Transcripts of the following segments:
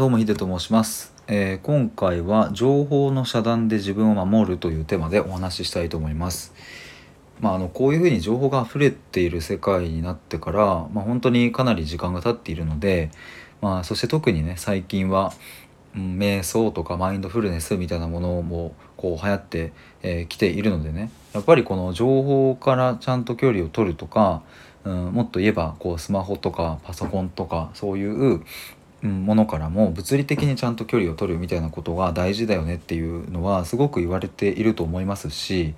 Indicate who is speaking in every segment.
Speaker 1: どうもヒデと申します、えー今回は情報の遮断で自分を守るというテーマでお話ししたいと思います。まああのこういうふうに情報が溢れている世界になってからまあ本当にかなり時間が経っているのでまあそして特にね最近はうん瞑想とかマインドフルネスみたいなものもこう流行ってき、えー来ているのでねやっぱりこの情報からちゃんと距離を取るとか、うん、もっと言えばこうスマホとかパソコンとかそういう、ものからも物理的にちゃんと距離を取るみたいなことが大事だよねっていうのはすごく言われていると思いますし、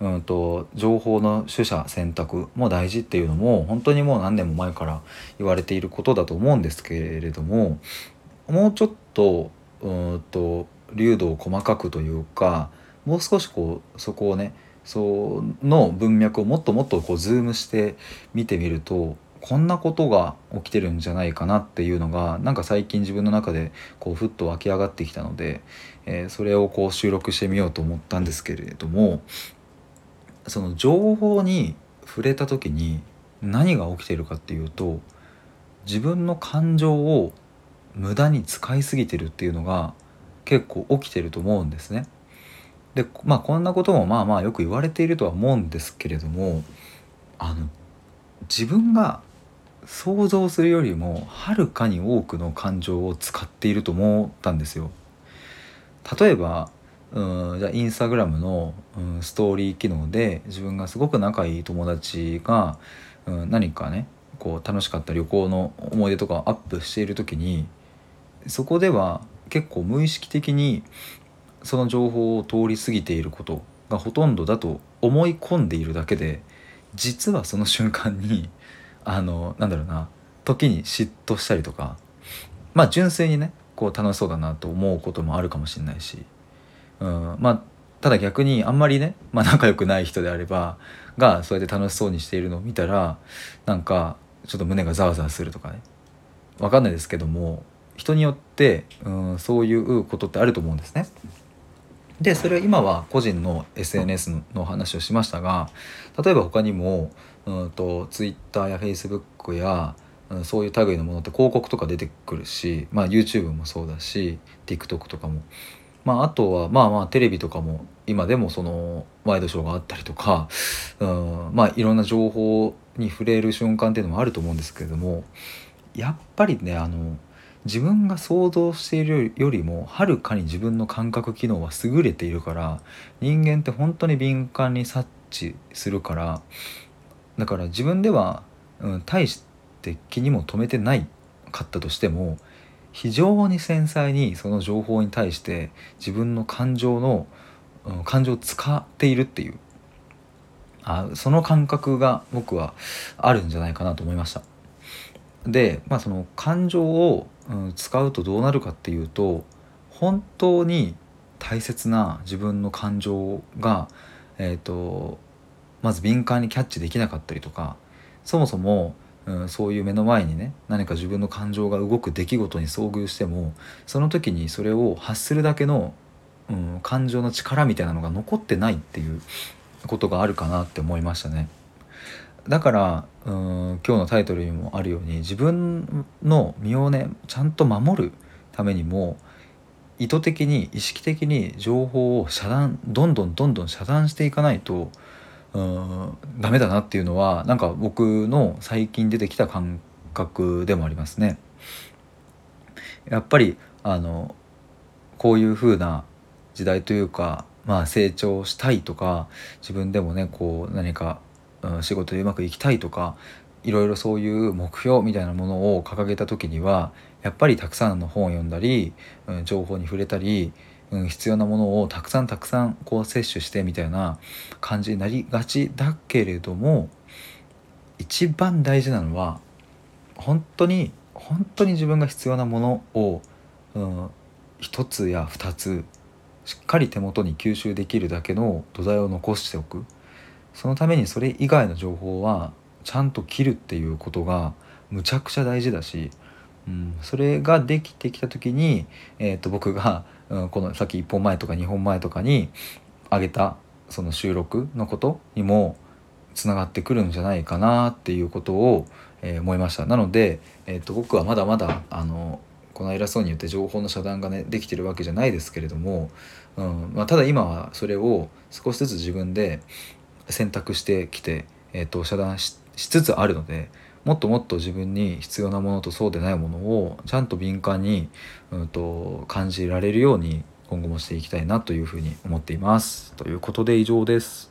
Speaker 1: うん、と情報の取捨選択も大事っていうのも本当にもう何年も前から言われていることだと思うんですけれどももうちょっとうんと流度を細かくというかもう少しこうそこをねその文脈をもっともっとこうズームして見てみるとこんなことが起きてるんじゃないかなっていうのがなんか最近自分の中でこうふっと湧き上がってきたので、えーそれをこう収録してみようと思ったんですけれどもその情報に触れた時に何が起きてるかっていうと自分の感情を無駄に使いすぎてるっていうのが結構起きてると思うんですね。でまあこんなこともまあまあよく言われているとは思うんですけれどもあの自分が想像するよりもはるかに多くの感情を使っていると思ったんですよ。例えばうんじゃあインスタグラムの、うん、ストーリー機能で自分がすごく仲いい友達が、うん、何かねこう楽しかった旅行の思い出とかをアップしている時にそこでは結構無意識的にその情報を通り過ぎていることがほとんどだと思い込んでいるだけで実はその瞬間にあのなんだろうな時に嫉妬したりとかまあ純粋にねこう楽しそうだなと思うこともあるかもしれないし、うん、まあただ逆にあんまりね、まあ、仲良くない人であればがそうやって楽しそうにしているのを見たらなんかちょっと胸がざわざわするとかねわかんないですけども人によって、うん、そういうことってあると思うんですね。でそれは今は個人の SNS の話をしましたが例えば他にもうんと Twitter や Facebook や、うん、そういう類のものって広告とか出てくるし、まあ、YouTube もそうだし TikTok とかも、まあ、あとはまあまあテレビとかも今でもそのワイドショーがあったりとか、うん、まあいろんな情報に触れる瞬間っていうのもあると思うんですけれどもやっぱりねあの自分が想像しているよりもはるかに自分の感覚機能は優れているから人間って本当に敏感に察知するからだから自分では、うん、大して気にも留めてないかったとしても非常に繊細にその情報に対して自分の感情の、うん、感情を使っているっていうあその感覚が僕はあるんじゃないかなと思いました。で、まあ、その感情を、うん、使うとどうなるかっていうと本当に大切な自分の感情が、えー、とまず敏感にキャッチできなかったりとかそもそも、うん、そういう目の前にね何か自分の感情が動く出来事に遭遇してもその時にそれを発するだけの、うん、感情の力みたいなのが残ってないっていうことがあるかなって思いましたね。だからうん今日のタイトルにもあるように自分の身をねちゃんと守るためにも意図的に意識的に情報を遮断どんどんどんどん遮断していかないとうんダメだなっていうのはなんか僕の最近出てきた感覚でもありますね。やっぱりあのこういう風な時代というかまあ成長したいとか自分でもねこう何かうん仕事でうまくいきたいとかいろいろそういう目標みたいなものを掲げた時にはやっぱりたくさんの本を読んだり、うん、情報に触れたり、うん、必要なものをたくさんたくさんこう摂取してみたいな感じになりがちだけれども一番大事なのは本当に本当に自分が必要なものを、うん、一つや二つしっかり手元に吸収できるだけの土台を残しておく。そのためにそれ以外の情報はちゃんと切るっていうことがむちゃくちゃ大事だし、それができてきた時に、えー、と僕が、うん、このさっき1本前とか2本前とかに上げたその収録のことにもつながってくるんじゃないかなっていうことを、えー思いました。なので、えー、と僕はまだまだあのこの偉そうに言って情報の遮断がねできてるわけじゃないですけれども、うんまあ、ただ今はそれを少しずつ自分で選択してきて、えー、と遮断しつつあるのでもっともっと自分に必要なものとそうでないものをちゃんと敏感に、うんと感じられるように今後もしていきたいなというふうに思っています。ということで以上です。